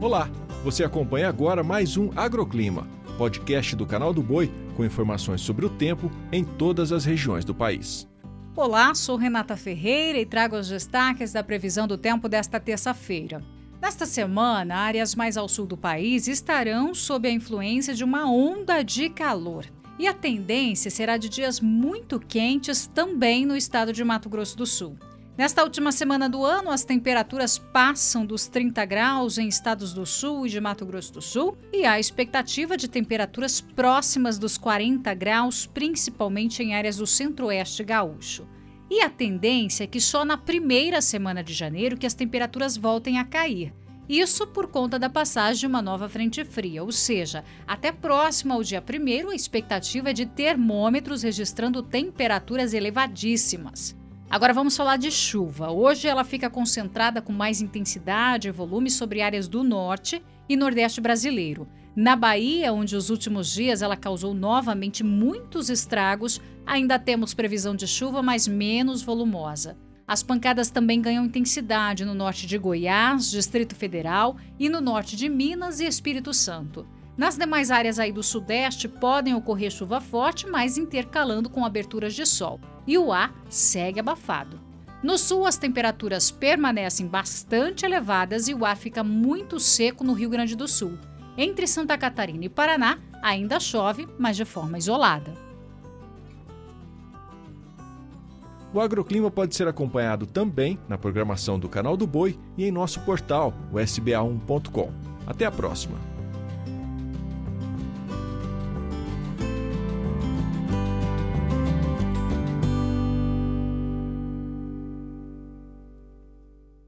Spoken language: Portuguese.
Olá, você acompanha agora mais um Agroclima, podcast do canal do Boi com informações sobre o tempo em todas as regiões do país. Olá, sou Renata Ferreira e trago os destaques da previsão do tempo desta terça-feira. Nesta semana, áreas mais ao sul do país estarão sob a influência de uma onda de calor. E a tendência será de dias muito quentes também no estado de Mato Grosso do Sul. Nesta última semana do ano, as temperaturas passam dos 30 graus em estados do sul e de Mato Grosso do Sul e há expectativa de temperaturas próximas dos 40 graus, principalmente em áreas do centro-oeste gaúcho. E a tendência é que só na primeira semana de janeiro que as temperaturas voltem a cair. Isso por conta da passagem de uma nova frente fria, ou seja, até próximo ao dia 1 a expectativa é de termômetros registrando temperaturas elevadíssimas. Agora vamos falar de chuva. Hoje ela fica concentrada com mais intensidade e volume sobre áreas do norte e nordeste brasileiro. Na Bahia, onde os últimos dias ela causou novamente muitos estragos, ainda temos previsão de chuva, mas menos volumosa. As pancadas também ganham intensidade no norte de Goiás, Distrito Federal e no norte de Minas e Espírito Santo. Nas demais áreas aí do sudeste podem ocorrer chuva forte, mas intercalando com aberturas de sol, e o ar segue abafado. No sul, as temperaturas permanecem bastante elevadas e o ar fica muito seco no Rio Grande do Sul. Entre Santa Catarina e Paraná, ainda chove, mas de forma isolada. O agroclima pode ser acompanhado também na programação do Canal do Boi e em nosso portal, o sba1.com. Até a próxima!